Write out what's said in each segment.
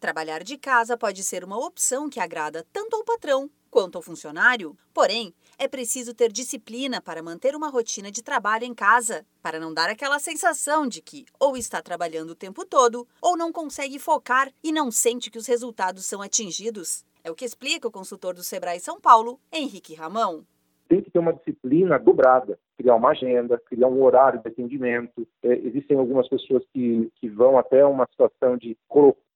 Trabalhar de casa pode ser uma opção que agrada tanto ao patrão quanto ao funcionário, porém, é preciso ter disciplina para manter uma rotina de trabalho em casa, para não dar aquela sensação de que ou está trabalhando o tempo todo ou não consegue focar e não sente que os resultados são atingidos. É o que explica o consultor do Sebrae São Paulo, Henrique Ramão que ter uma disciplina dobrada, criar uma agenda, criar um horário de atendimento. É, existem algumas pessoas que, que vão até uma situação de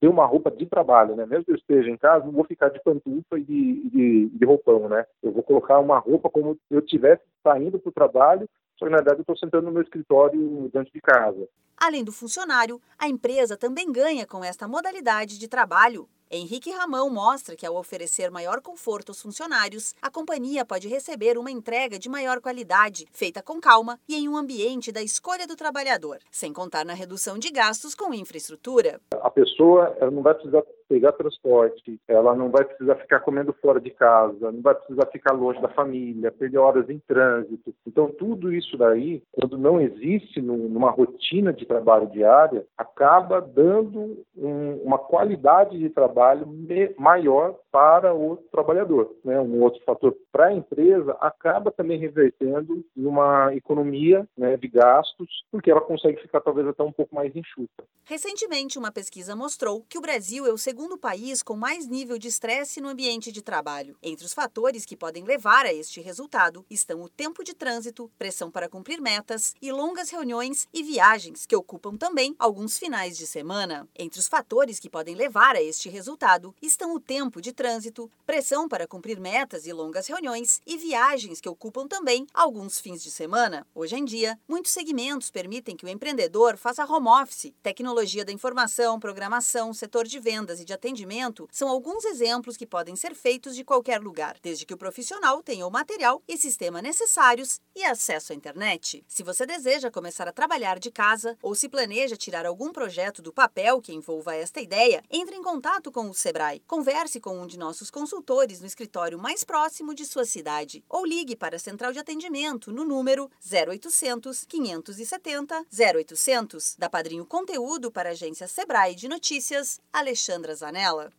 ter uma roupa de trabalho, né? Mesmo que eu esteja em casa, não vou ficar de pantufa e de, de, de roupão, né? Eu vou colocar uma roupa como eu estivesse saindo para o trabalho, só que na verdade eu estou sentando no meu escritório dentro de casa. Além do funcionário, a empresa também ganha com esta modalidade de trabalho. Henrique Ramão mostra que, ao oferecer maior conforto aos funcionários, a companhia pode receber uma entrega de maior qualidade, feita com calma e em um ambiente da escolha do trabalhador, sem contar na redução de gastos com infraestrutura. A pessoa não vai precisar pegar transporte, ela não vai precisar ficar comendo fora de casa, não vai precisar ficar longe da família, perder horas em trânsito. Então, tudo isso daí, quando não existe numa rotina de trabalho diária, acaba dando um, uma qualidade de trabalho maior para o trabalhador. Né? Um outro fator para a empresa acaba também revertendo em uma economia né, de gastos, porque ela consegue ficar talvez até um pouco mais enxuta. Recentemente, uma pesquisa mostrou que o Brasil é o segundo país com mais nível de estresse no ambiente de trabalho. Entre os fatores que podem levar a este resultado estão o tempo de trânsito, pressão para cumprir metas e longas reuniões e viagens, que ocupam também alguns finais de semana. Entre os fatores que podem levar a este resultado estão o tempo de trânsito trânsito, pressão para cumprir metas e longas reuniões e viagens que ocupam também alguns fins de semana. Hoje em dia, muitos segmentos permitem que o empreendedor faça home office. Tecnologia da informação, programação, setor de vendas e de atendimento são alguns exemplos que podem ser feitos de qualquer lugar, desde que o profissional tenha o material e sistema necessários e acesso à internet. Se você deseja começar a trabalhar de casa ou se planeja tirar algum projeto do papel que envolva esta ideia, entre em contato com o Sebrae. Converse com um de nossos consultores no escritório mais próximo de sua cidade ou ligue para a central de atendimento no número 0800 570 0800. Da Padrinho Conteúdo para a agência Sebrae de Notícias, Alexandra Zanella.